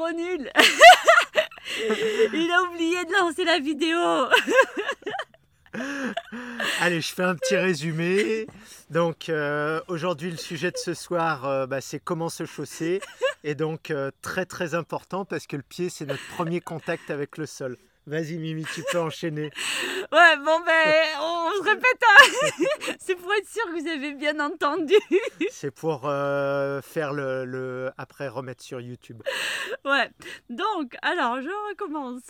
Trop nul Il a oublié de lancer la vidéo Allez, je fais un petit résumé. Donc euh, aujourd'hui, le sujet de ce soir, euh, bah, c'est comment se chausser. Et donc euh, très très important parce que le pied, c'est notre premier contact avec le sol. Vas-y Mimi, tu peux enchaîner. Ouais, bon ben, on, se répète. Hein. c'est pour être sûr que vous avez bien entendu. c'est pour euh, faire le, après remettre sur YouTube. Ouais. Donc, alors je recommence.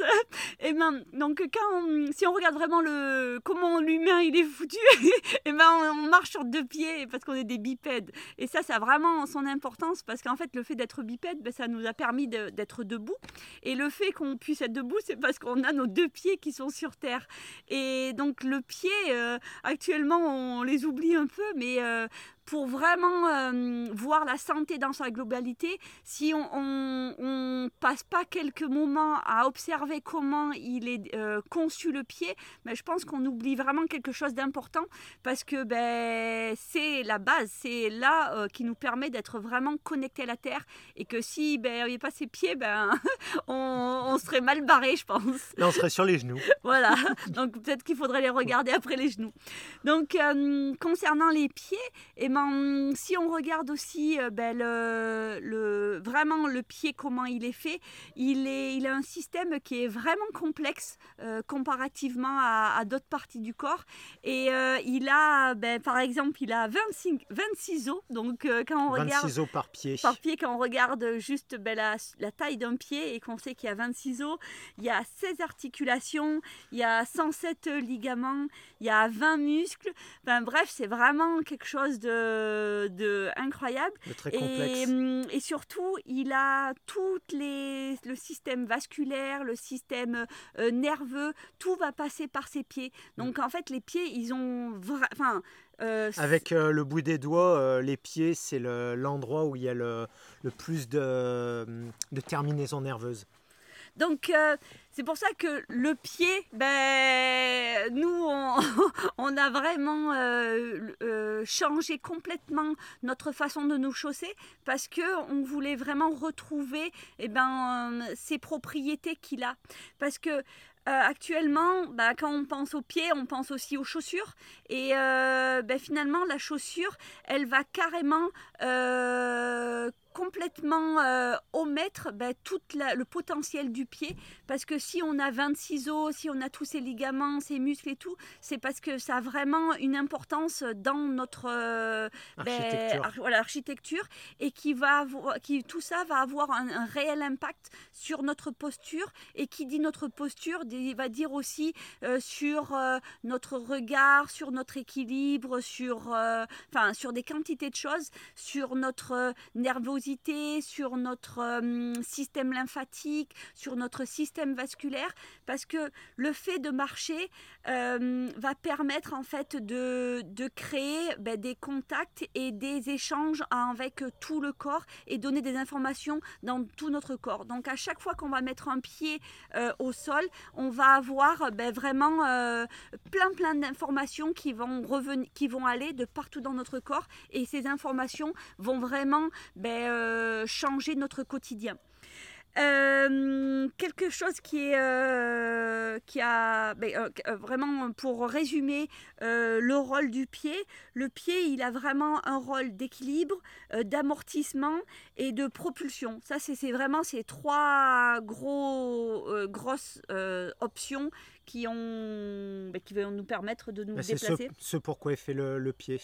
Et eh ben, donc quand si on regarde vraiment le comment l'humain il est foutu, et eh ben on, marche sur deux pieds parce qu'on est des bipèdes. Et ça, ça a vraiment son importance parce qu'en fait, le fait d'être bipède, ben, ça nous a permis d'être debout. Et le fait qu'on puisse être debout, c'est parce qu'on a nos deux pieds qui sont sur terre. Et donc le pied, euh, actuellement, on les oublie un peu, mais euh, pour vraiment euh, voir la santé dans sa globalité, si on, on, passe pas quelques moments à observer comment il est euh, conçu le pied, mais ben, je pense qu'on oublie vraiment quelque chose d'important parce que ben, c'est la base, c'est là euh, qui nous permet d'être vraiment connecté à la terre et que si ben, n'y avait pas ses pieds, ben, on, serait mal barré, je pense. Là, on serait sur les genoux. voilà, donc peut-être qu'il faudrait les regarder après les genoux. Donc, concernant les pieds, et eh ben, si on regarde aussi euh, ben, le, vraiment le pied, comment il est fait, il, est, il a un système qui est vraiment complexe euh, comparativement à, d'autres parties du corps. Et euh, il a, ben, par exemple, il a 26, 26 os. Donc, quand on 26 regarde. os par pied. Par pied, quand on regarde juste ben, la, la, taille d'un pied et qu'on sait qu'il y a 26 os, il y a 16 articulations, il y a 107 ligaments, il y a 20 muscles. Bref, c'est vraiment quelque chose de de, incroyable. et, hum, et, surtout, il a toutes les, le système vasculaire, le système euh, nerveux, tout va passer par ses pieds. Donc en fait, les pieds, ils ont... Enfin, euh, Avec euh, le bout des doigts, les pieds, c'est l'endroit où il y a le, le plus de, de terminaisons nerveuses. Donc euh, c'est pour ça que le pied, ben, nous, on, a vraiment euh, euh, changé complètement notre façon de nous chausser parce qu'on voulait vraiment retrouver eh ben, ces propriétés qu'il a. Parce que actuellement, ben, quand on pense aux pieds, on pense aussi aux chaussures. Et ben, finalement, la chaussure, elle va carrément complètement euh, omettre ben, tout le potentiel du pied parce que si on a 26 os, si on a tous ces ligaments, ces muscles et tout, c'est parce que ça a vraiment une importance dans notre euh, ben, architecture. et qui va qui, tout ça va avoir un, réel impact sur notre posture et qui dit notre posture va dire aussi euh, sur notre regard, sur notre équilibre, sur, enfin, sur des quantités de choses, sur notre nervosité sur notre euh, système lymphatique, sur notre système vasculaire, parce que le fait de marcher euh, va permettre en fait de, de créer ben, des contacts et des échanges avec tout le corps et donner des informations dans tout notre corps. Donc à chaque fois qu'on va mettre un pied euh, au sol, on va avoir ben, vraiment plein plein d'informations qui vont revenir, qui vont aller de partout dans notre corps et ces informations vont vraiment ben, euh, changer notre quotidien. Euh, quelque chose qui est euh, qui a ben, vraiment pour résumer le rôle du pied le pied il a vraiment un rôle d'équilibre d'amortissement et de propulsion. Ça c'est vraiment ces trois gros grosses options qui ont ben, qui vont nous permettre de nous déplacer c'est ce, pourquoi est fait le pied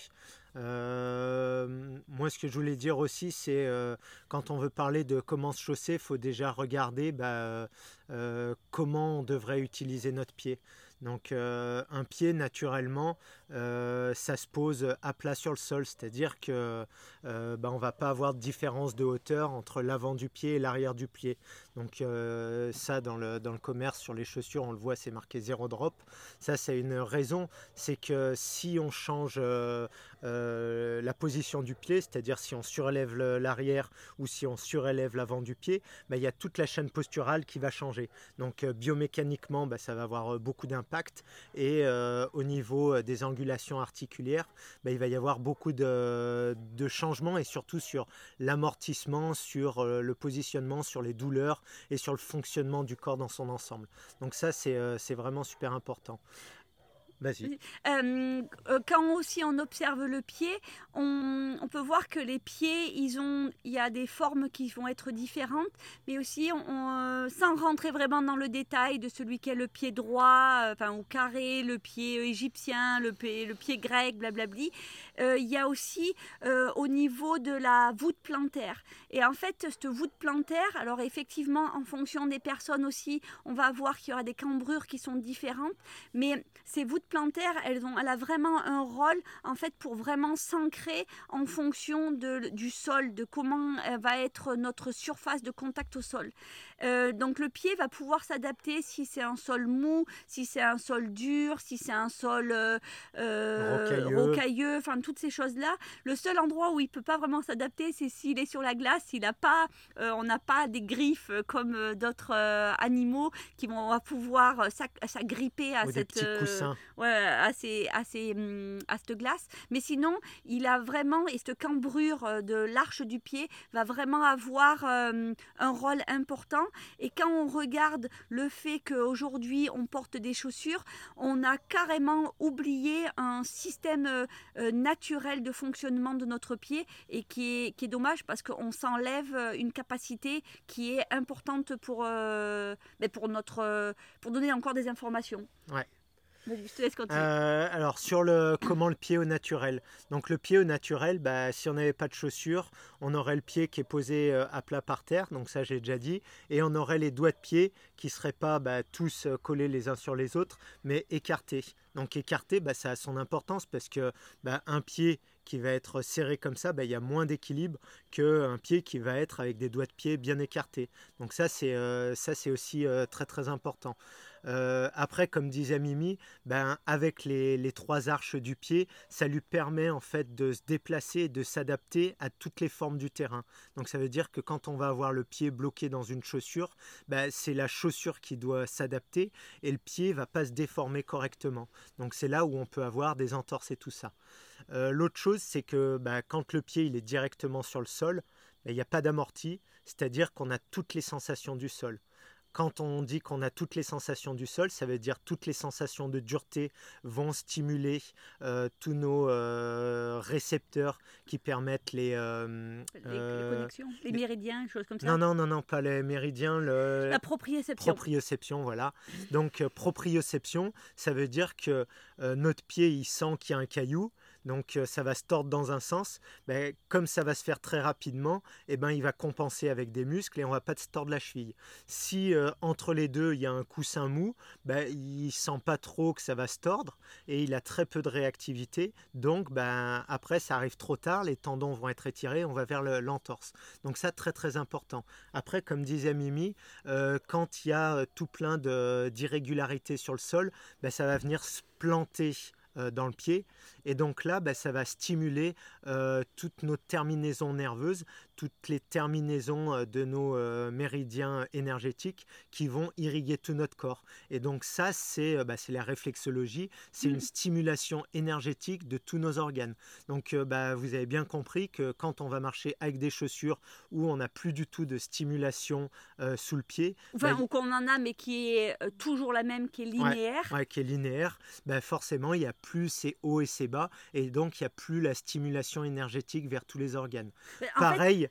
euh, moi, ce que je voulais dire aussi, c'est euh, quand on veut parler de comment se chausser, il faut déjà regarder bah, euh, comment on devrait utiliser notre pied. Donc un pied, naturellement, ça se pose à plat sur le sol, c'est-à-dire que bah, on va pas avoir de différence de hauteur entre l'avant du pied et l'arrière du pied. Donc ça, dans le, dans le commerce, sur les chaussures, on le voit, c'est marqué zéro drop. Ça, c'est une raison, c'est que si on change euh, la position du pied, c'est-à-dire si on surélève l'arrière ou si on surélève l'avant du pied, bah, il y a toute la chaîne posturale qui va changer. Donc euh, biomécaniquement, bah, ça va avoir euh, beaucoup d'impact impact. Et au niveau des angulations articulaires, bah, il va y avoir beaucoup de, de changements et surtout sur l'amortissement, sur le positionnement, sur les douleurs et sur le fonctionnement du corps dans son ensemble. Donc ça, c'est vraiment super important. Euh, euh, quand aussi on observe le pied, on, peut voir que les pieds, ils ont, il y a des formes qui vont être différentes, mais aussi, euh, sans rentrer vraiment dans le détail de celui qui est le pied droit, enfin ou carré, le pied égyptien, le pied, le pied grec, blablabli, il y a aussi au niveau de la voûte plantaire. Et en fait, cette voûte plantaire, alors effectivement, en fonction des personnes aussi, on va voir qu'il y aura des cambrures qui sont différentes, mais ces voûtes plantaires, elles ont, elle a vraiment un rôle en fait pour vraiment s'ancrer en fonction de, du sol, de comment va être notre surface de contact au sol. Euh, donc le pied va pouvoir s'adapter si c'est un sol mou, si c'est un sol dur, si c'est un sol euh, euh, rocailleux. enfin toutes ces choses-là. Le seul endroit où il peut pas vraiment s'adapter, c'est s'il est sur la glace, s'il a pas, on n'a pas des griffes comme d'autres animaux qui vont pouvoir s'agripper à cette, ouais, à, ces, à, ces, hum, à cette glace. Mais sinon, il a vraiment, et cette cambrure de l'arche du pied va vraiment avoir un rôle important et quand on regarde le fait qu'aujourd'hui on porte des chaussures, on a carrément oublié un système euh, euh, naturel de fonctionnement de notre pied et qui est, dommage parce qu'on s'enlève euh, une capacité qui est importante pour, ben pour, notre, pour donner encore des informations. Alors sur le comment le pied au naturel. Donc le pied au naturel, bah, si on n'avait pas de chaussures, on aurait le pied qui est posé à plat par terre, donc ça j'ai déjà dit, et on aurait les doigts de pied qui seraient pas bah, tous collés les uns sur les autres, mais écartés. Donc écarté, bah, ça a son importance parce que bah, un pied qui va être serré comme ça, bah, il y a moins d'équilibre qu'un pied qui va être avec des doigts de pied bien écartés. Donc ça c'est euh, aussi euh, très très important. Euh, après, comme disait Mimi, ben, avec les, trois arches du pied, ça lui permet en fait de se déplacer et de s'adapter à toutes les formes du terrain. Donc ça veut dire que quand on va avoir le pied bloqué dans une chaussure, ben, c'est la chaussure qui doit s'adapter et le pied va pas se déformer correctement. Donc c'est là où on peut avoir des entorses et tout ça. Euh, l'autre chose, c'est que bah, quand le pied il est directement sur le sol, bah, il n'y a pas d'amorti, c'est-à-dire qu'on a toutes les sensations du sol. Quand on dit qu'on a toutes les sensations du sol, ça veut dire toutes les sensations de dureté vont stimuler euh, tous nos euh, récepteurs qui permettent les, les, connexions, les méridiens, choses comme ça. Non, non, non, non, pas les méridiens. Le, La proprioception. Proprioception, voilà. Donc proprioception, ça veut dire que notre pied, il sent qu'il y a un caillou donc euh, ça va se tordre dans un sens, mais comme ça va se faire très rapidement, eh ben, il va compenser avec des muscles et on va pas se tordre la cheville. Si euh, entre les deux il y a un coussin mou, ben, il sent pas trop que ça va se tordre et il a très peu de réactivité, donc ben, après ça arrive trop tard, les tendons vont être étirés, on va vers l'entorse. donc ça très très important. Après comme disait Mimi, euh, quand il y a tout plein d'irrégularités sur le sol, ben, ça va venir se planter dans le pied et donc là, bah, ça va stimuler euh, toutes nos terminaisons nerveuses, toutes les terminaisons euh, de nos euh, méridiens énergétiques qui vont irriguer tout notre corps. Et donc ça, c'est bah, la réflexologie, c'est une mmh. stimulation énergétique de tous nos organes. Donc bah, vous avez bien compris que quand on va marcher avec des chaussures où on n'a plus du tout de stimulation sous le pied, enfin, ou qu'on en a mais qui est toujours la même, qui est linéaire, ouais, qui est linéaire, forcément il y a plus ces hauts et ces bas et donc il n'y a plus la stimulation énergétique vers tous les organes. Pareil,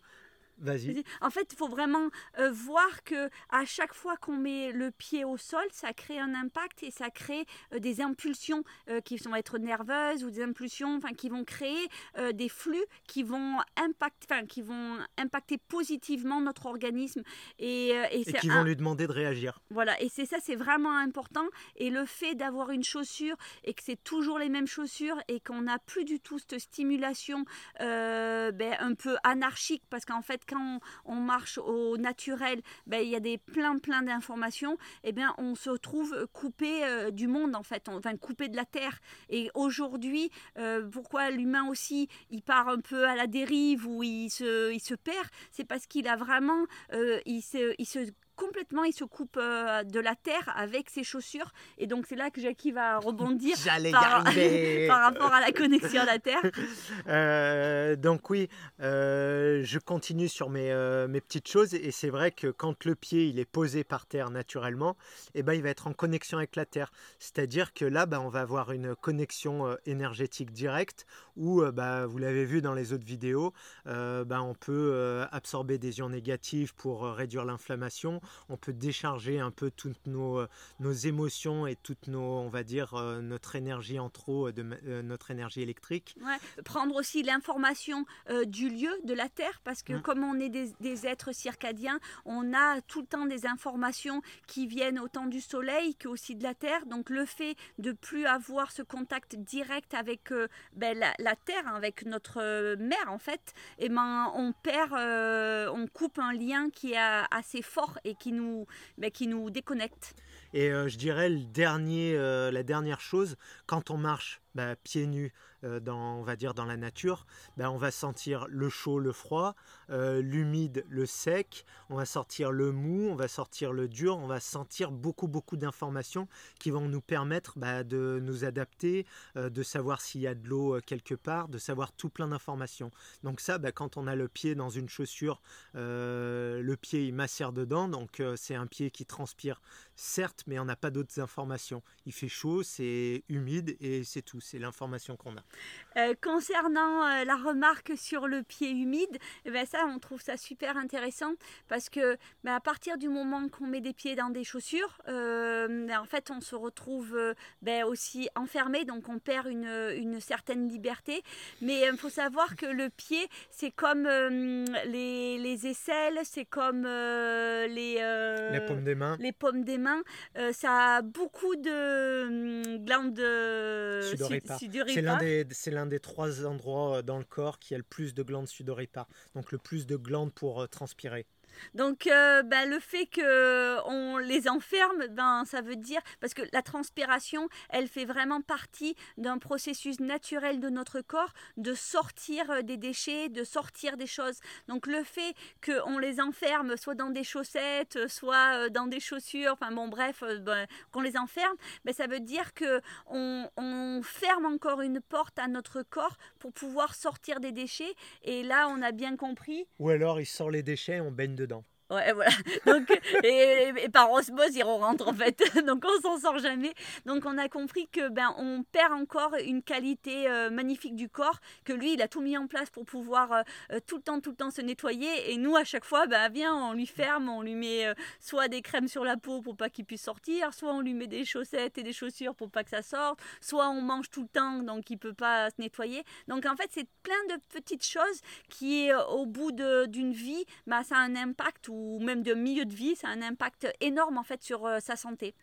Vas-y. En fait, il faut vraiment euh, voir que à chaque fois qu'on met le pied au sol, ça crée un impact et ça crée euh, des impulsions euh, qui vont être nerveuses ou des impulsions, enfin, qui vont créer des flux qui vont impacter, enfin, qui vont impacter positivement notre organisme et, et, qui vont lui demander de réagir. Voilà, et c'est ça, c'est vraiment important. Et le fait d'avoir une chaussure et que c'est toujours les mêmes chaussures et qu'on n'a plus du tout cette stimulation ben, un peu anarchique, parce qu'en fait quand on, marche au naturel, ben, il y a des plein plein d'informations, et eh bien on se trouve coupé euh, du monde en fait, enfin coupé de la terre. Et aujourd'hui, euh, pourquoi l'humain aussi, il part un peu à la dérive ou il se, il se perd, c'est parce qu'il a vraiment, euh, il se, il se complètement, il se coupe euh, de la terre avec ses chaussures. Et donc c'est là que Jackie va rebondir par, par, rapport à la connexion à la terre. Euh, donc oui, euh, je continue sur mes, mes petites choses. Et c'est vrai que quand le pied il est posé par terre naturellement, et eh ben, il va être en connexion avec la terre. C'est-à-dire que là, ben, on va avoir une connexion énergétique directe où, bah, vous l'avez vu dans les autres vidéos, ben, on peut absorber des ions négatifs pour réduire l'inflammation on peut décharger un peu toutes nos, euh, nos émotions et toute nos, on va dire, euh, notre énergie en trop, euh, de, notre énergie électrique. Prendre aussi l'information du lieu, de la Terre, parce que mmh. comme on est des, êtres circadiens, on a tout le temps des informations qui viennent autant du Soleil qu'aussi de la Terre. Donc le fait de plus avoir ce contact direct avec ben, la, Terre, hein, avec notre mère en fait, et eh ben, on perd, on coupe un lien qui est assez fort et qui nous, ben, qui nous déconnecte. Et euh, je dirais le dernier, euh, la dernière chose, quand on marche bah, pieds nus euh, dans, on va dire dans la nature, bah, on va sentir le chaud, le froid, euh, l'humide, le sec, on va sortir le mou, on va sortir le dur, on va sentir beaucoup beaucoup d'informations qui vont nous permettre bah, de nous adapter, euh, de savoir s'il y a de l'eau quelque part, de savoir tout plein d'informations. Donc ça, quand on a le pied dans une chaussure, le pied il macère dedans, donc c'est un pied qui transpire certes, mais on n'a pas d'autres informations. Il fait chaud, c'est humide et c'est tout c'est l'information qu'on a. Euh, concernant euh, la remarque sur le pied humide, eh ben ça, on trouve ça super intéressant parce que ben, à partir du moment qu'on met des pieds dans des chaussures, euh, ben, en fait, on se retrouve ben, aussi enfermé, donc on perd une, une certaine liberté. Mais il faut savoir que le pied, c'est comme les, les, aisselles, c'est comme les, les paumes des mains. Les paumes des mains, ça a beaucoup de glandes c'est l'un des, trois endroits euh, dans le corps qui a le plus de glandes sudoripares, donc le plus de glandes pour euh, transpirer. Donc euh, ben, le fait qu'on les enferme, ben, ça veut dire, parce que la transpiration, elle fait vraiment partie d'un processus naturel de notre corps de sortir euh, des déchets, de sortir des choses. Donc le fait qu'on les enferme soit dans des chaussettes, soit euh, dans des chaussures, enfin bon bref, ben, qu'on les enferme, ben, ça veut dire qu'on on ferme encore une porte à notre corps pour pouvoir sortir des déchets. Et là, on a bien compris. Ou alors il sort les déchets, on baigne dedans. Ouais, voilà. Donc, et, par osmose, ils rentrent en fait. Donc, on s'en sort jamais. Donc, on a compris que ben, on perd encore une qualité euh, magnifique du corps. Que lui, il a tout mis en place pour pouvoir euh, euh, tout le temps, tout le temps se nettoyer. Et nous, à chaque fois, ben, viens, on lui ferme, on lui met soit des crèmes sur la peau pour pas qu'il puisse sortir, soit on lui met des chaussettes et des chaussures pour pas que ça sorte, soit on mange tout le temps, donc il peut pas se nettoyer. Donc, en fait, c'est plein de petites choses qui, au bout d'une vie, ben, ça a un impact ou même de milieu de vie, ça a un impact énorme en fait sur euh, sa santé.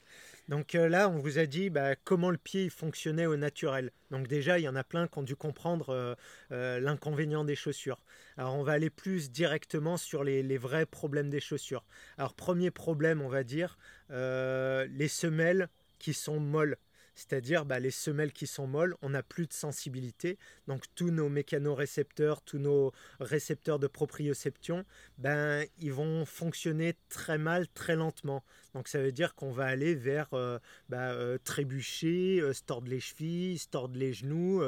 Donc euh, là, on vous a dit bah, comment le pied fonctionnait au naturel. Donc déjà, il y en a plein qui ont dû comprendre euh, l'inconvénient des chaussures. Alors on va aller plus directement sur les, les, vrais problèmes des chaussures. Alors premier problème, on va dire, les semelles qui sont molles c'est-à-dire bah, les semelles qui sont molles, on n'a plus de sensibilité. Donc tous nos mécanorécepteurs, tous nos récepteurs de proprioception, ben, ils vont fonctionner très mal, très lentement. Donc ça veut dire qu'on va aller vers euh, bah, euh, trébucher, euh, se tordre les chevilles, se tordre les genoux.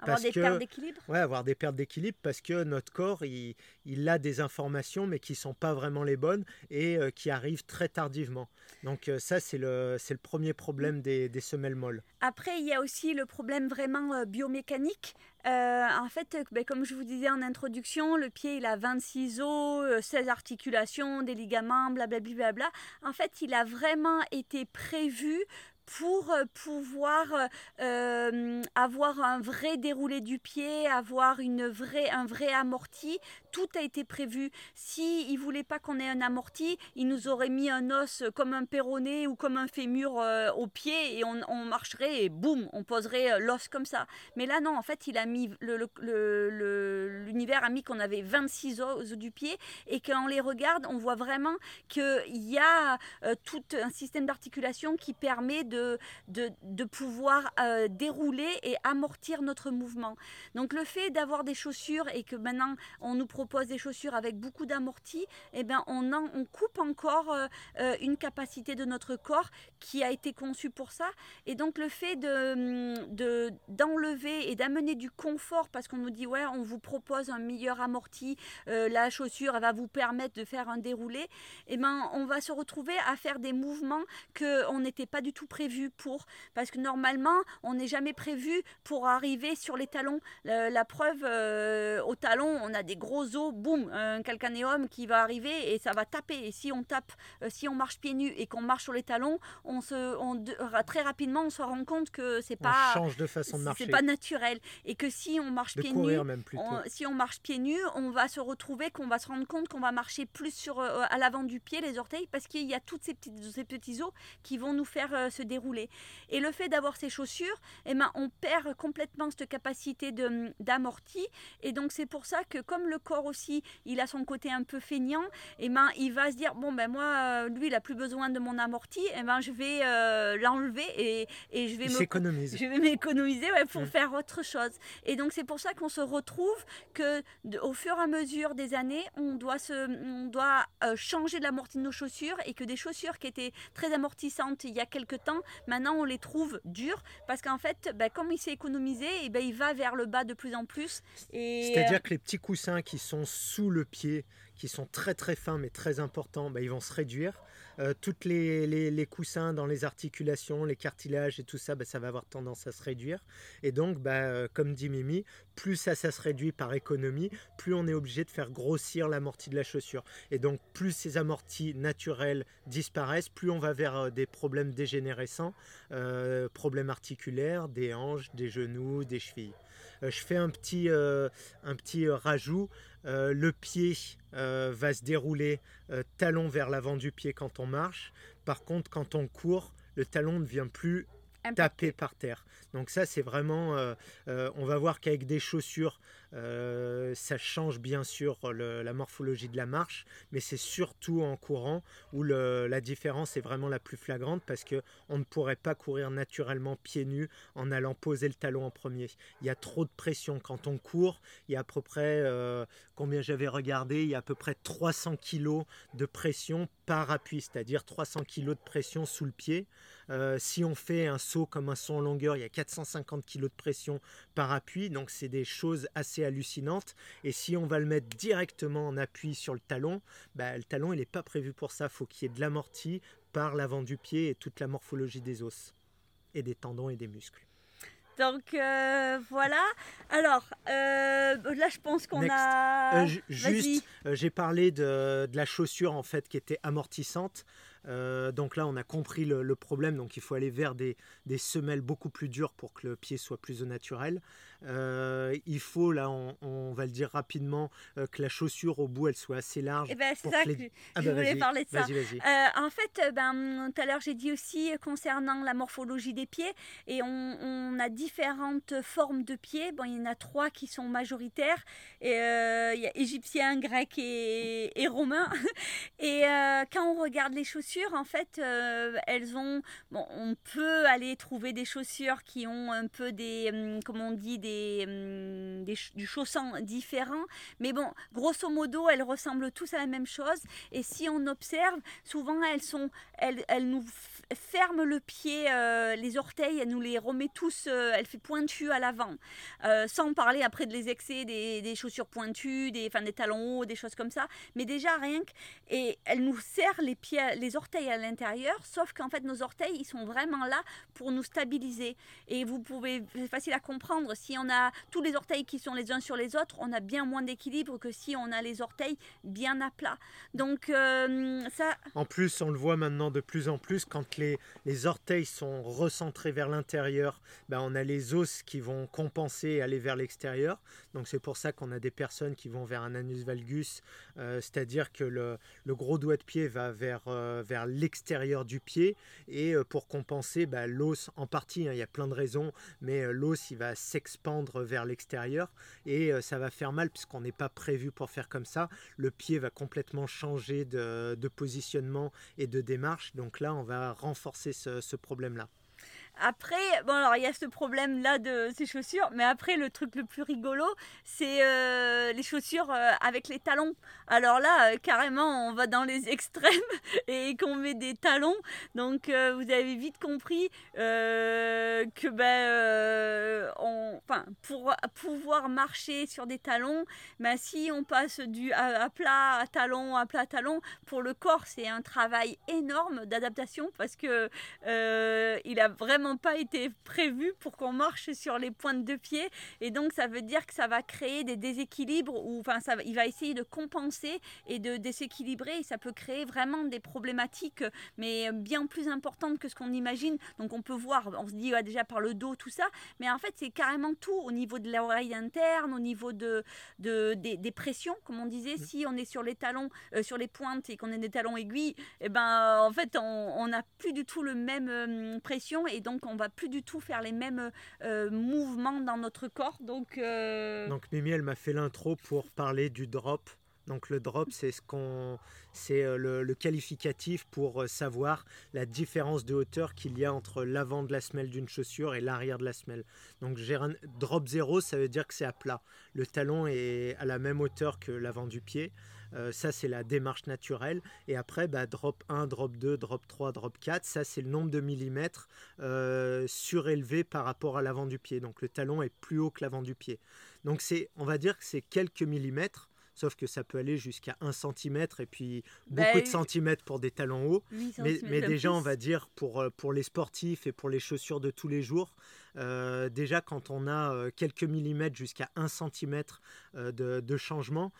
avoir des pertes d'équilibre? Ouais, avoir des pertes d'équilibre parce que notre corps, il, il, a des informations mais qui ne sont pas vraiment les bonnes et qui arrivent très tardivement. Donc ça, c'est le, le premier problème des, des semelles molles. Après, il y a aussi le problème vraiment biomécanique. en fait, ben, comme je vous disais en introduction, le pied il a 26 os, 16 articulations, des ligaments, blablabla. En fait, il a vraiment été prévu pour euh, pouvoir euh, euh, avoir un vrai déroulé du pied, avoir une vraie, un vrai amorti. Tout a été prévu. Si ne voulait pas qu'on ait un amorti, il nous aurait mis un os comme un péroné ou comme un fémur au pied et on, marcherait et boum, on poserait l'os comme ça. Mais là non, en fait, il a mis l'univers a mis qu'on avait 26 os du pied et quand on les regarde, on voit vraiment qu'il y a tout un système d'articulation qui permet de de, pouvoir euh, dérouler et amortir notre mouvement. Donc le fait d'avoir des chaussures et que maintenant on nous propose des chaussures avec beaucoup d'amorti, eh ben on, on coupe encore euh, euh, une capacité de notre corps qui a été conçue pour ça. Et donc le fait de, d'enlever et d'amener du confort, parce qu'on nous dit ouais on vous propose un meilleur amorti, la chaussure elle va vous permettre de faire un déroulé, eh ben on va se retrouver à faire des mouvements que on n'était pas du tout prévu pour, parce que normalement on n'est jamais prévu pour arriver sur les talons. La, preuve, euh, au talon, on a des gros os, boum, un calcanéum qui va arriver et ça va taper. Et si on tape, euh, si on marche pieds nus et qu'on marche sur les talons, on se, on, très rapidement, on se rend compte que c'est pas, change de façon de marcher. C'est pas naturel et que si on marche pieds nus, si on marche pieds nus, on va se retrouver qu'on va se rendre compte qu'on va marcher plus sur euh, à l'avant du pied, les orteils, parce qu'il y a toutes ces petites, ces petits os qui vont nous faire se dérouler. Et le fait d'avoir ces chaussures, eh ben, on perd complètement cette capacité d'amorti. Et donc c'est pour ça que comme le corps aussi, il a son côté un peu feignant, eh ben, il va se dire, bon ben moi, euh, lui, il a plus besoin de mon amorti, et eh ben, je vais euh, l'enlever et, et, je vais m'économiser ouais, pour faire autre chose. Et donc c'est pour ça qu'on se retrouve que au fur et à mesure des années, on doit, se, on doit euh, changer l'amorti de nos chaussures et que des chaussures qui étaient très amortissantes il y a quelques temps, maintenant on les trouve dures parce qu'en fait, ben, comme il s'est économisé, et ben, il va vers le bas de plus en plus. C'est-à-dire euh, que les petits coussins qui sont sous le pied, qui sont très très fins mais très importants, ben, ils vont se réduire. Euh, toutes les, coussins dans les articulations, les cartilages et tout ça, bah, ça va avoir tendance à se réduire. Et donc, bah, euh, comme dit Mimi, plus ça, ça se réduit par économie, plus on est obligé de faire grossir l'amorti de la chaussure. Et donc, plus ces amortis naturels disparaissent, plus on va vers euh, des problèmes dégénérescents, problèmes articulaires, des hanches, des genoux, des chevilles. je fais un petit, un petit rajout. le pied va se dérouler talon vers l'avant du pied quand on marche. Par contre, quand on court, le talon ne vient plus taper par terre. Donc ça, c'est vraiment, euh, euh, on va voir qu'avec des chaussures, euh, ça change bien sûr la morphologie de la marche, mais c'est surtout en courant où la différence est vraiment la plus flagrante parce que on ne pourrait pas courir naturellement pieds nus en allant poser le talon en premier. Il y a trop de pression quand on court. Il y a à peu près, combien j'avais regardé, il y a à peu près 300 kg de pression par appui, c'est-à-dire 300 kg de pression sous le pied. Euh, si on fait un saut comme un saut en longueur, il y a 450 kg de pression par appui, donc c'est des choses assez hallucinantes. Et si on va le mettre directement en appui sur le talon, bah, le talon il n'est pas prévu pour ça. Il faut qu'il y ait de l'amorti par l'avant du pied et toute la morphologie des os et des tendons et des muscles. Donc euh, voilà. Alors euh, là, je pense qu'on a. juste, j'ai parlé de, de, la chaussure en fait qui était amortissante. Euh, donc là, on a compris le, problème. Donc il faut aller vers des, semelles beaucoup plus dures pour que le pied soit plus au naturel. Euh, il faut, là, on, va le dire rapidement, euh, que la chaussure au bout, elle soit assez large. Eh ben, c'est ça que ah je bah, voulais parler de ça. en fait, ben, tout à l'heure, j'ai dit aussi concernant la morphologie des pieds, et on, a différentes formes de pieds. Bon, il y en a trois qui sont majoritaires. Et, il y a égyptien, grec et, et romain. Et quand on regarde les chaussures, en fait, euh, elles ont. Bon, on peut aller trouver des chaussures qui ont un peu des. Hum, comment on dit Des, hum, des, du chausson différent. Mais bon, grosso modo, elles ressemblent tous à la même chose. Et si on observe, souvent, elles, sont, elles, elles nous ferment le pied, euh, les orteils, elle nous les remet tous, euh, elle fait pointu à l'avant. sans parler après de les excès des, chaussures pointues, des, enfin, des talons hauts, des choses comme ça. Mais déjà, rien que. Et elle nous serre les pieds, les orteils à l'intérieur, sauf qu'en fait nos orteils ils sont vraiment là pour nous stabiliser. Et vous pouvez, c'est facile à comprendre, si on a tous les orteils qui sont les uns sur les autres, on a bien moins d'équilibre que si on a les orteils bien à plat. Donc euh, ça. En plus, on le voit maintenant de plus en plus quand les, orteils sont recentrés vers l'intérieur, ben on a les os qui vont compenser et aller vers l'extérieur. Donc c'est pour ça qu'on a des personnes qui vont vers un anus valgus, euh, c'est-à-dire que le, gros doigt de pied va vers, euh, vers l'extérieur du pied et euh, pour compenser bah, l'os en partie, hein, il y a plein de raisons, mais l'os il va s'expandre vers l'extérieur et ça va faire mal puisqu'on n'est pas prévu pour faire comme ça. Le pied va complètement changer de, positionnement et de démarche, donc là on va renforcer ce problème-là. Après, bon alors il y a ce problème là de ces chaussures, mais après le truc le plus rigolo, c'est euh, les chaussures euh, avec les talons. Alors là, euh, carrément, on va dans les extrêmes et qu'on met des talons. Donc vous avez vite compris que ben, on, pour pouvoir marcher sur des talons, ben, si on passe du à, plat à talon, à plat à talon, pour le corps c'est un travail énorme d'adaptation parce que il a vraiment pas été prévu pour qu'on marche sur les pointes de pied. Et donc, ça veut dire que ça va créer des déséquilibres ou enfin, ça, il va essayer de compenser et de déséquilibrer. Et ça peut créer vraiment des problématiques, mais bien plus importantes que ce qu'on imagine. Donc, on peut voir, on se dit déjà par le dos, tout ça. Mais en fait, c'est carrément tout au niveau de l'oreille interne, au niveau de, de des, pressions, comme on disait. Si on est sur les talons, euh, sur les pointes et qu'on a des talons aiguilles, et eh ben, en fait, on n'a plus du tout le même euh, pression. Et donc, donc on va plus du tout faire les mêmes euh, mouvements dans notre corps. Donc, euh, donc Mimi, elle m'a fait l'intro pour parler du drop. Donc le drop, c'est ce qu'on, c'est euh, le, qualificatif pour savoir la différence de hauteur qu'il y a entre l'avant de la semelle d'une chaussure et l'arrière de la semelle. Donc drop 0, ça veut dire que c'est à plat. Le talon est à la même hauteur que l'avant du pied. Euh, ça, c'est la démarche naturelle. Et après, bah, drop 1, drop 2, drop 3, drop 4, ça, c'est le nombre de millimètres euh, surélevé par rapport à l'avant du pied. Donc le talon est plus haut que l'avant du pied. Donc c'est, on va dire que c'est quelques millimètres sauf que ça peut aller jusqu'à 1 cm et puis bah, beaucoup de centimètres pour des talons hauts. Mais, mais déjà, on va dire pour, euh, pour les sportifs et pour les chaussures de tous les jours, euh, déjà, quand on a euh, quelques millimètres jusqu'à 1 cm euh, de, changement,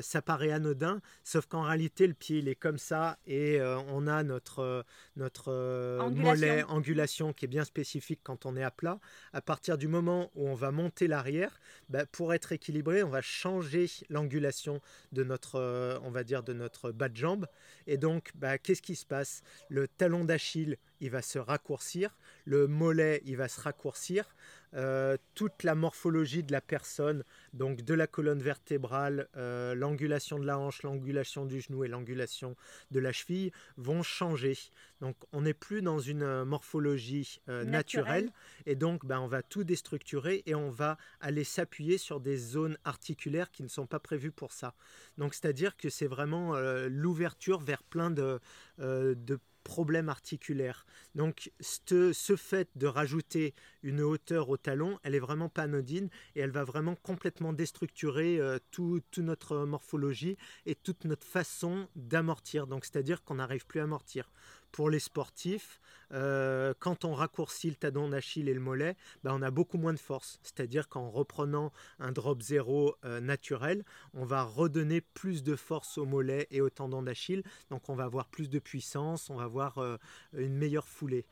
ça paraît anodin, sauf qu'en réalité, le pied, il est comme ça et on a notre, notre mollet, angulation qui est bien spécifique quand on est à plat. À partir du moment où on va monter l'arrière, bah, pour être équilibré, on va changer l'angulation de notre, on va dire, de notre bas de jambe. Et donc, bah, qu'est-ce qui se passe? Le talon d'Achille il va se raccourcir, le mollet, il va se raccourcir, euh, toute la morphologie de la personne, donc de la colonne vertébrale, euh, l'angulation de la hanche, l'angulation du genou et l'angulation de la cheville vont changer. Donc on n'est plus dans une euh, morphologie naturelle et donc ben, on va tout déstructurer et on va aller s'appuyer sur des zones articulaires qui ne sont pas prévues pour ça. Donc c'est-à-dire que c'est vraiment l'ouverture vers plein de, de problème articulaire. Donc ce, fait de rajouter une hauteur au talon, elle est vraiment pas anodine et elle va vraiment complètement déstructurer euh, toute notre morphologie et toute notre façon d'amortir. Donc c'est-à-dire qu'on n'arrive plus à amortir pour les sportifs, euh, quand on raccourcit le tendon d'Achille et le mollet, ben on a beaucoup moins de force. C'est-à-dire qu'en reprenant un drop zéro euh, naturel, on va redonner plus de force au mollet et au tendon d'Achille. Donc on va avoir plus de puissance, on va avoir euh, une meilleure foulée.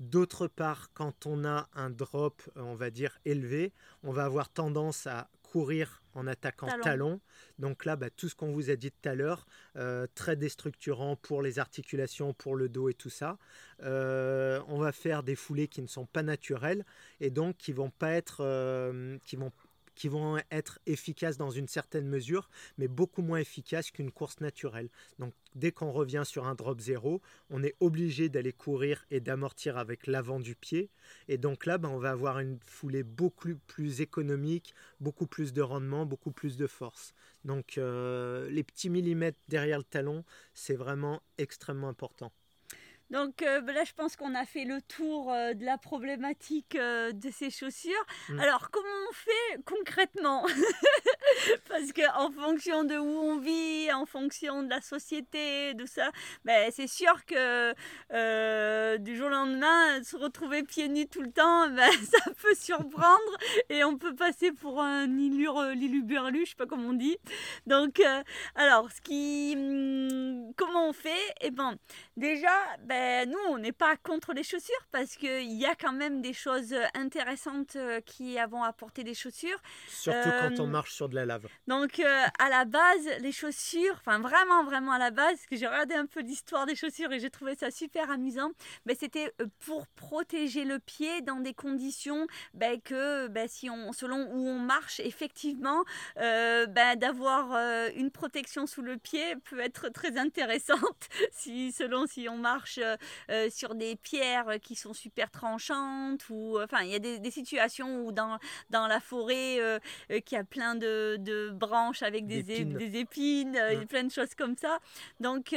D'autre part, quand on a un drop, on va dire élevé, on va avoir tendance à courir en attaquant talon. Donc là, bah, tout ce qu'on vous a dit tout à l'heure, euh, très déstructurant pour les articulations, pour le dos et tout ça. Euh, on va faire des foulées qui ne sont pas naturelles et donc qui vont pas être, euh, qui vont qui vont être efficaces dans une certaine mesure, mais beaucoup moins efficaces qu'une course naturelle. Donc dès qu'on revient sur un drop zéro, on est obligé d'aller courir et d'amortir avec l'avant du pied. Et donc là, ben, on va avoir une foulée beaucoup plus économique, beaucoup plus de rendement, beaucoup plus de force. Donc euh, les petits millimètres derrière le talon, c'est vraiment extrêmement important. Donc euh, ben là, je pense qu'on a fait le tour euh, de la problématique euh, de ces chaussures. Mm. Alors, comment on fait concrètement? Parce qu'en fonction de où on vit, en fonction de la société, de ça, ben, c'est sûr que du jour au lendemain, se retrouver pieds nus tout le temps, ben, ça peut surprendre et on peut passer pour un liluberlu, je sais pas comment on dit. Donc, alors, ce qui, hum, comment on fait? Eh ben, déjà, ben, nous, on n'est pas contre les chaussures parce qu'il y a quand même des choses intéressantes euh, qui vont apporter des chaussures. Surtout quand on euh, marche sur de la lave. Donc, euh, à la base, les chaussures enfin vraiment, vraiment à la base, parce que j'ai regardé un peu l'histoire des chaussures et j'ai trouvé ça super amusant, mais c'était euh, pour protéger le pied dans des conditions ben, que ben, si on, selon où on marche, effectivement, euh, ben, d'avoir une protection sous le pied peut être très intéressante si, selon si on marche sur des pierres qui sont super tranchantes ou enfin il y a des, situations où dans, dans la forêt qui a plein de, de branches avec des épines, des épines mmh. plein de choses comme ça. Donc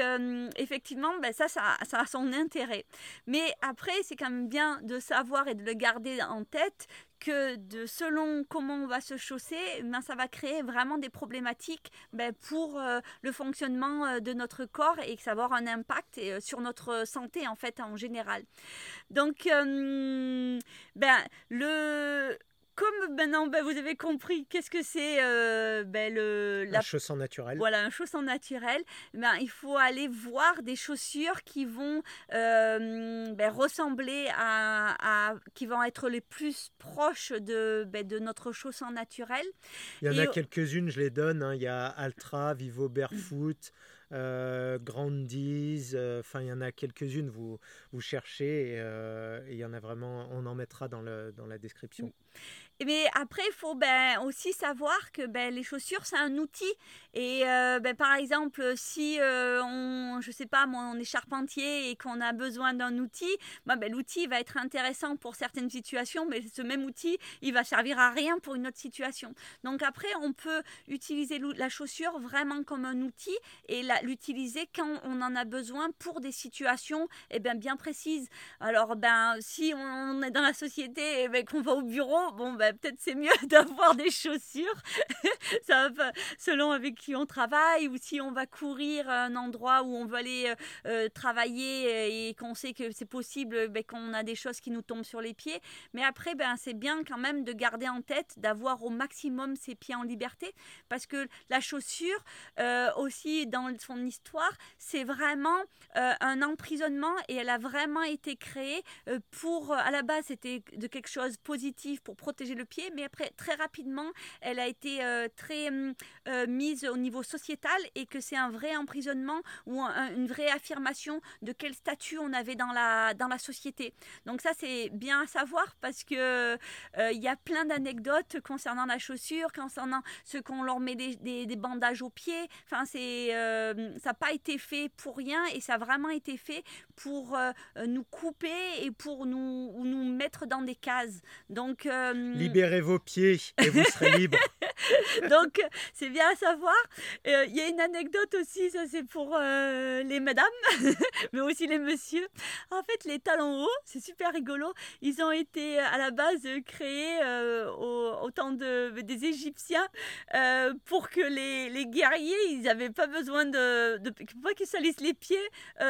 effectivement, ben, ça, ça, ça a son intérêt. Mais après, c'est quand même bien de savoir et de le garder en tête que de selon comment on va se chausser, ben, ça va créer vraiment des problématiques ben, pour euh, le fonctionnement euh, de notre corps et que ça va avoir un impact euh, sur notre santé en fait en général. Donc ben, le, comme maintenant ben, vous avez compris qu'est-ce que c'est euh, ben, le la... un chausson naturel. Voilà, un chausson naturel. Ben, il faut aller voir des chaussures qui vont euh, ben, ressembler à, qui vont être les plus proches de, de notre chausson naturel. Il y en a quelques-unes, je les donne. Hein. Il y a Altra, Vivo Barefoot. Euh, Grandies, euh, enfin il y en a quelques-unes, vous, vous cherchez et, il y en a vraiment, on en mettra dans, le, dans la description. Mais après, il faut ben, aussi savoir que ben, les chaussures, c'est un outil. Et euh, ben, par exemple, si euh, on, je sais pas, moi, on est charpentier et qu'on a besoin d'un outil, ben, ben, l'outil va être intéressant pour certaines situations, mais ce même outil, il va servir à rien pour une autre situation. Donc après, on peut utiliser la chaussure vraiment comme un outil et l'utiliser quand on en a besoin pour des situations eh ben, bien précises. Alors, ben, si on est dans la société et ben, qu'on va au bureau, bon, ben, peut-être c'est mieux d'avoir des chaussures, ça selon avec qui on travaille ou si on va courir un endroit où on veut aller euh, euh, travailler et qu'on sait que c'est possible ben, qu'on a des choses qui nous tombent sur les pieds. Mais après, ben, c'est bien quand même de garder en tête d'avoir au maximum ses pieds en liberté parce que la chaussure euh, aussi dans son histoire, c'est vraiment un emprisonnement et elle a vraiment été créée pour, à la base, c'était de quelque chose positif pour protéger le pied, mais après, très rapidement, elle a été euh, très euh, mise au niveau sociétal et que c'est un vrai emprisonnement ou une vraie affirmation de quel statut on avait dans la, dans la société. Donc ça, c'est bien à savoir parce que euh, il y a plein d'anecdotes concernant la chaussure, concernant ce qu'on leur met des, des, bandages aux pieds. Enfin, c'est, ça n'a pas été fait pour rien et ça a vraiment été fait pour nous couper et pour nous, nous mettre dans des cases. Donc, libérez vos pieds et vous serez libre. Donc, c'est bien à savoir. Euh, il y a une anecdote aussi, ça c'est pour euh, les madames, mais aussi les messieurs. En fait, les talons hauts, c'est super rigolo. Ils ont été à la base créés euh, au, temps de, des Égyptiens pour que les, les, guerriers, ils n'avaient pas besoin de, de pas qu'ils salissent les pieds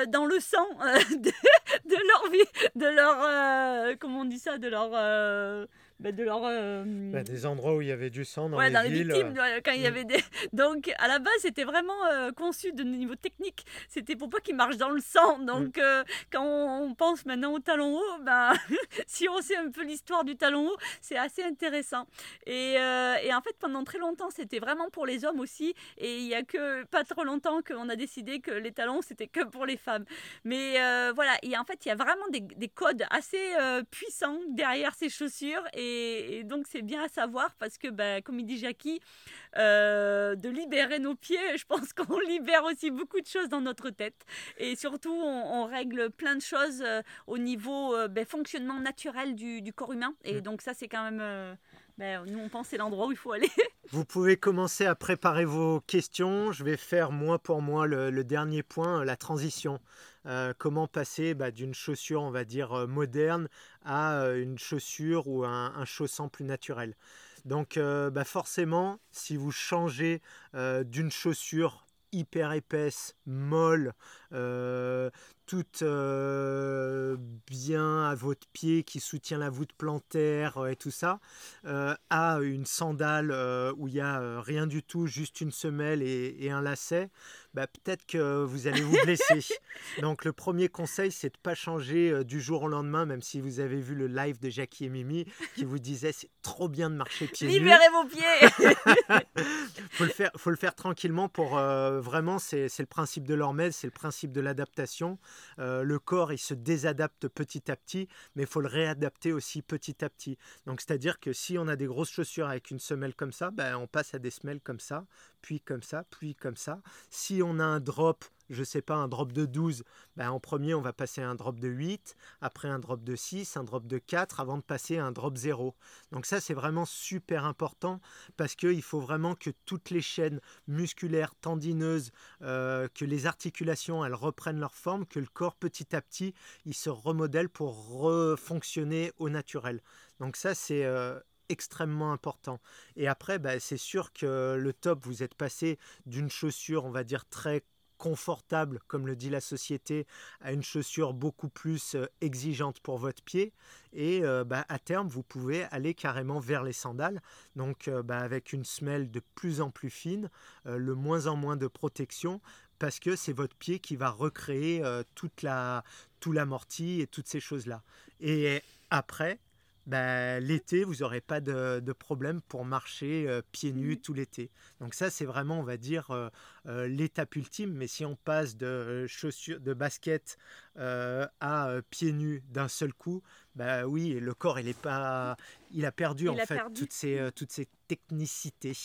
dans le sang de, leur vie, de leur, comment on dit ça, de leur bah, de leur, euh, bah, des endroits où il y avait du sang dans ouais, les dans villes. les victimes, quand il y mm. avait des... Donc à la base c'était vraiment euh, conçu de niveau technique, c'était pour pas qu'ils marchent dans le sang. Donc mm. euh, quand on, pense maintenant au talon haut, ben, si on sait un peu l'histoire du talon haut, c'est assez intéressant. Et, et, en fait pendant très longtemps c'était vraiment pour les hommes aussi, et il y a que pas trop longtemps qu'on a décidé que les talons c'était que pour les femmes. Mais voilà, et en fait il y a vraiment des, des codes assez puissants derrière ces chaussures. Et et, donc c'est bien à savoir parce que, ben, comme il dit Jackie, euh, de libérer nos pieds, je pense qu'on libère aussi beaucoup de choses dans notre tête. Et surtout, on, règle plein de choses euh, au niveau euh, ben, fonctionnement naturel du, corps humain. Et mm. donc ça, c'est quand même... Ben, nous, on pense c'est l'endroit où il faut aller. Vous pouvez commencer à préparer vos questions. Je vais faire moi pour moi le, dernier point, la transition. comment passer bah, d'une chaussure, on va dire, moderne à une chaussure ou un, un chausson plus naturel. Donc bah, forcément, si vous changez d'une chaussure hyper épaisse, molle, toute bien à votre pied qui soutient la voûte plantaire et tout ça, à une sandale où il n'y a rien du tout, juste une semelle et un lacet, bah, peut-être que vous allez vous blesser. Donc le premier conseil, c'est de ne pas changer euh, du jour au lendemain, même si vous avez vu le live de Jackie et Mimi qui vous disait c'est trop bien de marcher pieds nus. Libérez vos pieds faut le faire, faut le faire tranquillement pour vraiment, c'est le principe de l'hormèse, c'est le principe de l'adaptation. le corps, il se désadapte petit à petit, mais il faut le réadapter aussi petit à petit. Donc, c'est-à-dire que si on a des grosses chaussures avec une semelle comme ça, ben, on passe à des semelles comme ça, puis comme ça, puis comme ça. Si on a un drop je sais pas, un drop de 12, ben en premier, on va passer à un drop de 8, après un drop de 6, un drop de 4, avant de passer à un drop 0. Donc ça, c'est vraiment super important parce qu'il faut vraiment que toutes les chaînes musculaires, tendineuses, euh, que les articulations, elles reprennent leur forme, que le corps, petit à petit, il se remodèle pour refonctionner au naturel. Donc ça, c'est... Euh, extrêmement important. Et après, ben, c'est sûr que le top, vous êtes passé d'une chaussure, on va dire, très confortable, comme le dit la société, à une chaussure beaucoup plus euh, exigeante pour votre pied. Et euh, bah, à terme, vous pouvez aller carrément vers les sandales. Donc euh, bah, avec une semelle de plus en plus fine, le moins en moins de protection, parce que c'est votre pied qui va recréer toute la, tout l'amorti et toutes ces choses-là. Et après, bah, l'été, vous n'aurez pas de, problème pour marcher euh, pieds nus mmh. tout l'été. Donc ça, c'est vraiment, on va dire, euh, euh, l'étape ultime. Mais si on passe de chaussures, de baskets à pieds nus d'un seul coup, bah oui, le corps, il est pas, il a perdu en fait toutes ces, toutes ces technicités.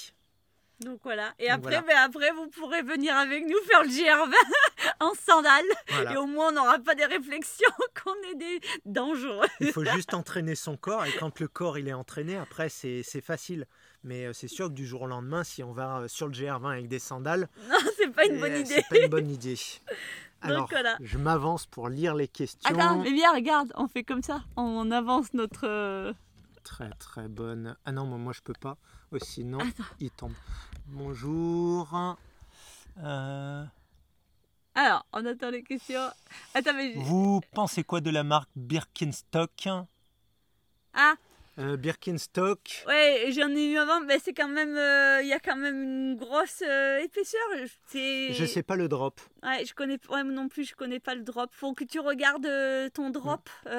Donc voilà. Et après, ben après, vous pourrez venir avec nous faire le GR20 en sandales. Et au moins, on n'aura pas des réflexions qu'on est des dangereux. Il faut juste entraîner son corps. Et quand le corps il est entraîné, après, c'est facile. Mais euh, c'est sûr que du jour au lendemain, si on va euh, sur le GR20 avec des sandales, non, c'est pas une bonne idée. C'est pas une bonne idée. Alors, je m'avance pour lire les questions. Attends, mais bien, regarde, on fait comme ça. On avance notre. Euh, très très bonne. Ah non, moi, je peux pas. Oh, sinon, il tombe. Bonjour. Euh, Alors, on attend les questions. Attends, mais... Vous pensez quoi de la marque Birkenstock Ah, euh, Birkenstock. Ouais, j'en ai eu avant, mais c'est quand même, euh, il y a quand même une grosse épaisseur. Je sais pas le drop. Ouais, je connais, ouais, non plus, je connais pas le drop. Faut que tu regardes ton drop, mm.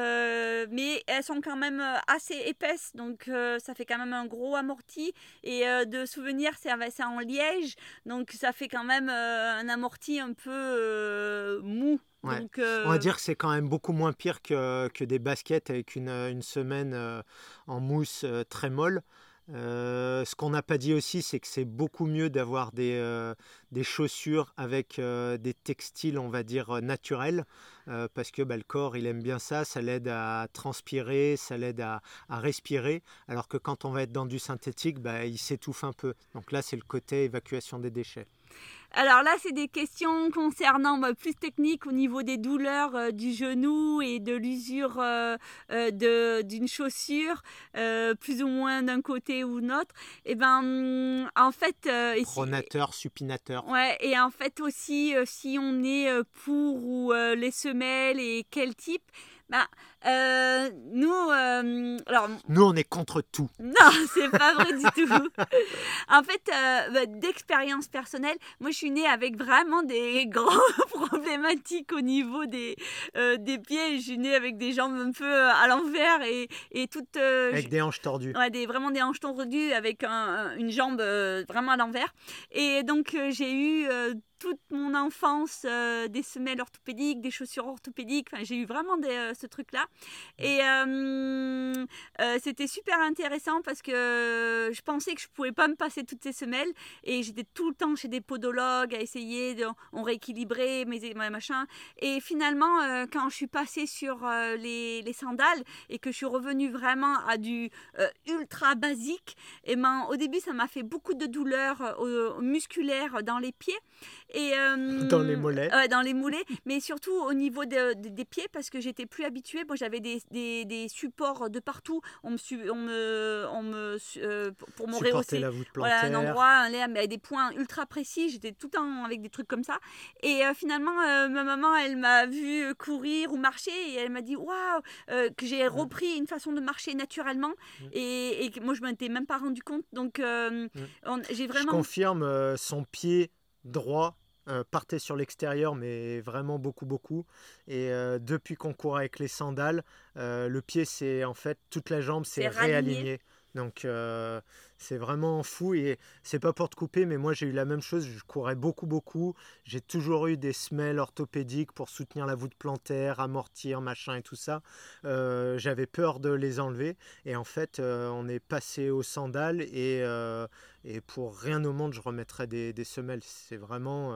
mais elles sont quand même assez épaisses, donc ça fait quand même un gros amorti. Et de souvenir, c'est en liège, donc ça fait quand même un amorti un peu mou. On va dire que c'est quand même beaucoup moins pire que, que des baskets avec une, une semaine en mousse euh, très molle. Euh, ce qu'on n'a pas dit aussi, c'est que c'est beaucoup mieux d'avoir des, euh, des, chaussures avec des textiles, on va dire, naturels, parce que bah, le corps, il aime bien ça, ça l'aide à transpirer, ça l'aide à, à, respirer, alors que quand on va être dans du synthétique, bah, il s'étouffe un peu. Donc là, c'est le côté évacuation des déchets. Alors là, c'est des questions concernant bah, plus techniques au niveau des douleurs euh, du genou et de l'usure euh, euh, d'une chaussure, plus ou moins d'un côté ou d'un autre. Et eh ben, en fait, pronateur, supinateur. Ouais, et en fait aussi, si on est pour ou les semelles et quel type. Bah, euh, nous, euh, alors, nous, on est contre tout. Non, c'est pas vrai du tout. en fait, euh, bah, d'expérience personnelle, moi, je suis née avec vraiment des grands problématiques au niveau des, des pieds. Je suis née avec des jambes un peu à l'envers et, et toutes. avec des hanches tordues. Ouais, des, vraiment des hanches tordues avec une jambe vraiment à l'envers. Et donc, j'ai eu toute mon enfance des semelles orthopédiques, des chaussures orthopédiques. Enfin, j'ai eu vraiment des, ce truc-là. Et euh, euh, c'était super intéressant parce que je pensais que je pouvais pas me passer toutes ces semelles et j'étais tout le temps chez des podologues à essayer de on rééquilibrer mes machins et finalement euh, quand je suis passée sur les, les, sandales et que je suis revenue vraiment à du ultra basique et ben au début ça m'a fait beaucoup de douleurs musculaires dans les pieds et dans les mollets dans les mollets mais surtout au niveau des pieds parce que j'étais plus habituée moi j'avais des, des, des, supports de partout. On me, on me, on me euh, pour me rehausser. La voûte voilà, un endroit, un avec des points ultra précis. J'étais tout le temps avec des trucs comme ça. Et euh, finalement, euh, ma maman, elle m'a vu courir ou marcher et elle m'a dit waouh que j'ai repris une façon de marcher naturellement. Et, et, moi, je m'en étais même pas rendu compte. Donc, j'ai vraiment. Je confirme son pied droit euh, partait sur l'extérieur, mais vraiment beaucoup, beaucoup. Et euh, depuis qu'on court avec les sandales, euh, le pied, c'est en fait toute la jambe, c'est réaligné. Donc euh, c'est vraiment fou et c'est pas pour te couper, mais moi j'ai eu la même chose. Je courais beaucoup, beaucoup. J'ai toujours eu des semelles orthopédiques pour soutenir la voûte plantaire, amortir, machin et tout ça. Euh, j'avais peur de les enlever et en fait euh, on est passé aux sandales et, et pour rien au monde je remettrais des, des semelles. C'est vraiment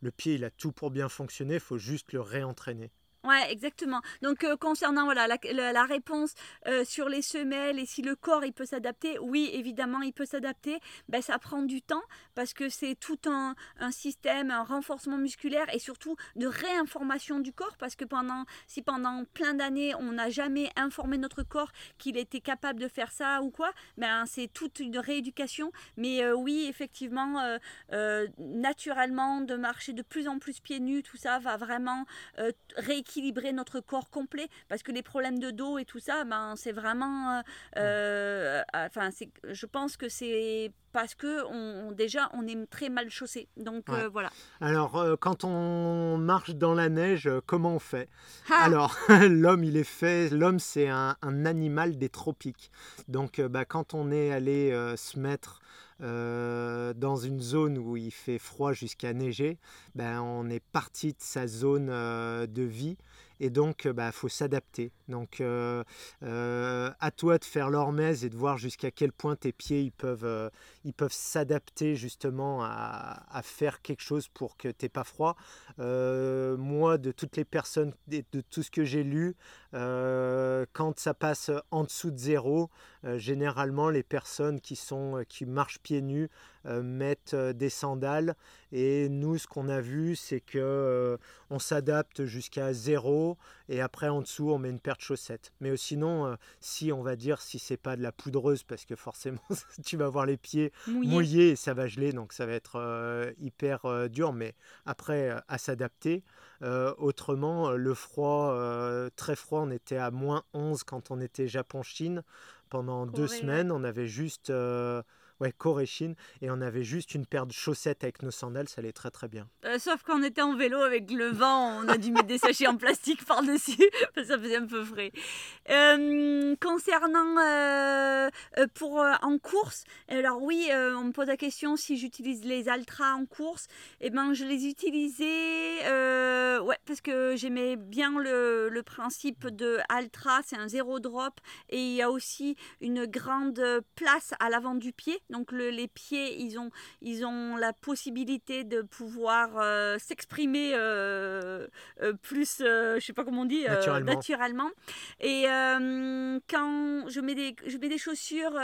le pied, il a tout pour bien fonctionner. Il faut juste le réentraîner. Ouais, exactement. Donc euh, concernant voilà la, réponse euh, sur les semelles et si le corps il peut s'adapter, oui évidemment il peut s'adapter. Ben ça prend du temps parce que c'est tout un, un, système, un renforcement musculaire et surtout de réinformation du corps parce que pendant si pendant plein d'années on n'a jamais informé notre corps qu'il était capable de faire ça ou quoi, ben c'est toute une rééducation. Mais euh, oui effectivement naturellement de marcher de plus en plus pieds nus, tout ça va vraiment rééquilibrer équilibrer notre corps complet parce que les problèmes de dos et tout ça, ben, c'est vraiment. Euh, euh, enfin, je pense que c'est parce que on, déjà on est très mal chaussé. Donc euh, voilà. Alors quand on marche dans la neige, comment on fait? Ah Alors l'homme il est fait, l'homme c'est un, animal des tropiques. Donc bah, quand on est allé se mettre euh, dans une zone où il fait froid jusqu'à neiger, ben, on est parti de sa zone euh, de vie et donc il bah, faut s'adapter. Donc euh, à toi de faire l'hormèse et de voir jusqu'à quel point tes pieds ils peuvent s'adapter justement à, faire quelque chose pour que tu n'aies pas froid. moi, de toutes les personnes, de tout ce que j'ai lu, quand ça passe en dessous de zéro, généralement les personnes qui sont qui marchent pieds nus euh, mettent euh, des sandales. Et nous, ce qu'on a vu, c'est que euh, on s'adapte jusqu'à zéro et après en dessous, on met une paire de chaussettes. Mais sinon, si on va dire si c'est pas de la poudreuse, parce que forcément, tu vas avoir les pieds mouillés. et ça va geler, donc ça va être hyper dur. Mais après, à s'adapter. autrement, le froid, très froid, on était à moins 11 quand on était Japon-Chine. Pendant deux semaines, on avait juste ouais, Corée Chine, et on avait juste une paire de chaussettes avec nos sandales, ça allait très très bien. Euh, sauf quand on était en vélo avec le vent, on a dû mettre des sachets en plastique par-dessus, parce que ça faisait un peu frais. Euh, concernant euh, pour en course, alors oui, on me pose la question si j'utilise les Altra en course, eh ben je les utilisais, ouais, parce que j'aimais bien le, le principe de Altra, c'est un zéro drop, et il y a aussi une grande place à l'avant du pied donc les pieds, ils ont, ils ont la possibilité de pouvoir euh, s'exprimer euh, euh, plus, je sais pas comment on dit, naturellement. Et quand je mets des, je mets des chaussures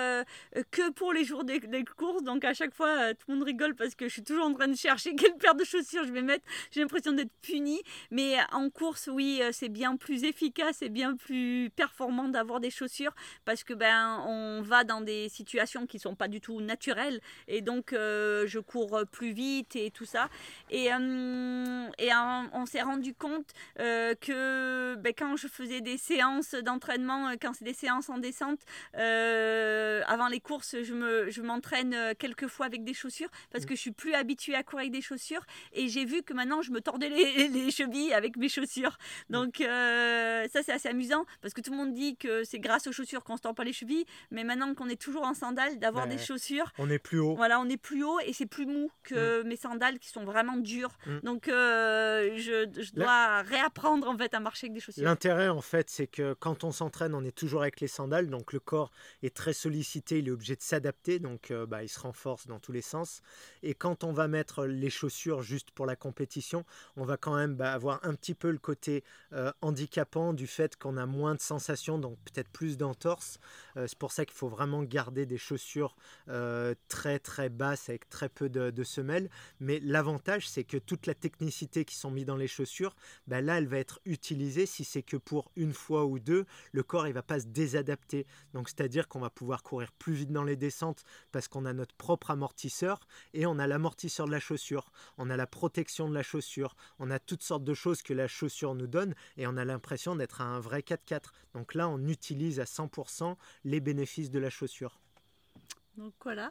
que pour les jours des, courses, donc à chaque fois tout le monde rigole parce que je suis toujours en train de chercher quelle paire de chaussures je vais mettre. J'ai l'impression d'être punie, mais en course, oui, c'est bien plus efficace et bien plus performant d'avoir des chaussures parce que ben on va dans des situations qui sont pas du tout naturel. Et donc euh, je cours plus vite et tout ça. Et, euh, et on, s'est rendu compte euh, que ben, quand je faisais des séances d'entraînement quand c'est des séances en descente avant les courses je me je m'entraîne quelques fois avec des chaussures parce que je suis plus habituée à courir avec des chaussures. Et j'ai vu que maintenant je me tordais les, les chevilles avec mes chaussures. Donc ça c'est assez amusant parce que tout le monde dit que c'est grâce aux chaussures qu'on se tord pas les chevilles. Mais maintenant qu'on est toujours en sandales d'avoir des chaussures on est plus haut. Voilà, on est plus haut et c'est plus mou que mm. mes sandales qui sont vraiment dures. Mm. Donc euh, je, dois réapprendre en fait à marcher avec des chaussures. L'intérêt en fait, c'est que quand on s'entraîne, on est toujours avec les sandales, donc le corps est très sollicité, il est obligé de s'adapter, donc euh, bah, il se renforce dans tous les sens. Et quand on va mettre les chaussures juste pour la compétition, on va quand même bah, avoir un petit peu le côté euh, handicapant du fait qu'on a moins de sensations, donc peut-être plus d'entorse. c'est pour ça qu'il faut vraiment garder des chaussures euh, très très basse avec très peu de, semelles. Mais l'avantage, c'est que toute la technicité qui sont mise dans les chaussures, bah là, elle va être utilisée si c'est que pour une fois ou deux, le corps il va pas se désadapter. Donc c'est-à-dire qu'on va pouvoir courir plus vite dans les descentes parce qu'on a notre propre amortisseur et on a l'amortisseur de la chaussure, on a la protection de la chaussure, on a toutes sortes de choses que la chaussure nous donne et on a l'impression d'être un vrai 4x4. Donc là, on utilise à 100% les bénéfices de la chaussure. Donc voilà.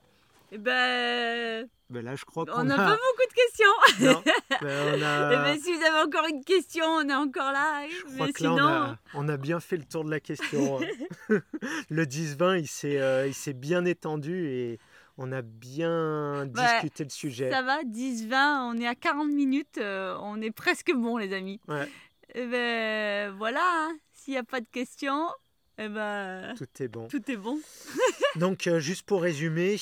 Et eh ben. Ben là, je crois qu'on on n'a pas beaucoup de questions. Non, ben on a... Eh ben, si vous avez encore une question, on est encore là. Je crois que là, on a, bien fait le tour de la question. Hein. le 10-20, il s'est euh, s'est bien étendu et on a bien discuté le sujet. Ça va, 10-20, on est à 40 minutes, euh, on est presque bon, les amis. Ouais. Et eh ben voilà, hein. s'il n'y a pas de questions, eh ben, tout est bon. Tout est bon. Donc, euh, juste pour résumer,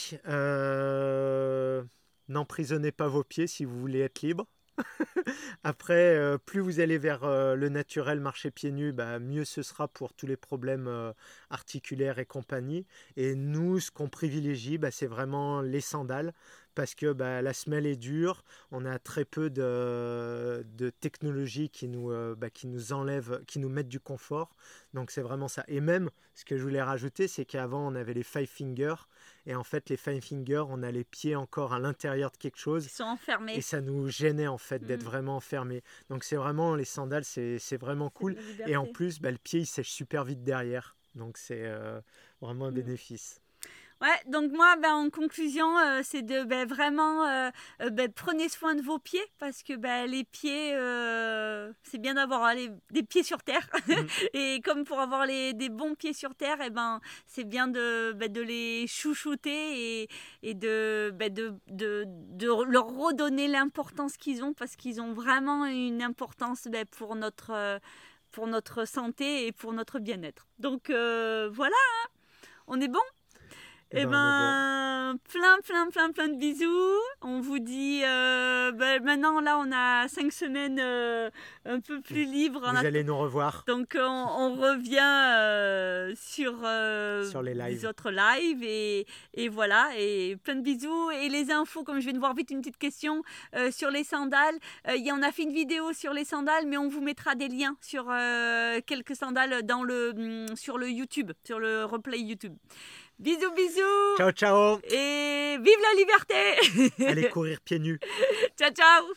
n'emprisonnez pas vos pieds si vous voulez être libre. Après, euh, plus vous allez vers euh, le naturel, marcher pieds nus, bah, mieux ce sera pour tous les problèmes euh, articulaires et compagnie. Et nous, ce qu'on privilégie, bah, c'est vraiment les sandales parce que bah, la semelle est dure, on a très peu de, de technologies qui nous, bah, qui nous enlèvent, qui nous mettent du confort. Donc c'est vraiment ça. Et même, ce que je voulais rajouter, c'est qu'avant on avait les five fingers, et en fait les five fingers, on a les pieds encore à l'intérieur de quelque chose. Ils sont enfermés. Et ça nous gênait en fait d'être mm. vraiment enfermés. Donc c'est vraiment, les sandales, c'est vraiment cool. Et en plus, bah, le pied il sèche super vite derrière. Donc c'est euh, vraiment un mm. bénéfice. Ouais, donc moi, ben, en conclusion, euh, c'est de ben, vraiment euh, euh, ben, prenez soin de vos pieds parce que ben, les pieds, c'est bien d'avoir des pieds sur terre. Mm. et comme pour avoir les, des bons pieds sur terre, et eh ben, c'est bien de, ben, de les chouchouter et, et de, ben, de, de, de, leur redonner l'importance qu'ils ont parce qu'ils ont vraiment une importance ben, pour notre pour notre santé et pour notre bien-être. Donc voilà, hein. on est bon? Eh, ben, ben plein, plein, plein, plein de bisous. On vous dit, euh, ben, maintenant là, on a cinq semaines euh, un peu plus libres. Vous allez nous revoir. Donc, on, revient euh, sur, sur les, lives. autres lives et, et, voilà. Et plein de bisous. Et les infos, comme je viens de voir vite une petite question sur les sandales. il y en a fait une vidéo sur les sandales, mais on vous mettra des liens sur quelques sandales dans le, mm, sur le YouTube, sur le replay YouTube. Bisous, bisous. Ciao, ciao. Et vive la liberté. Allez courir pieds nus. ciao, ciao.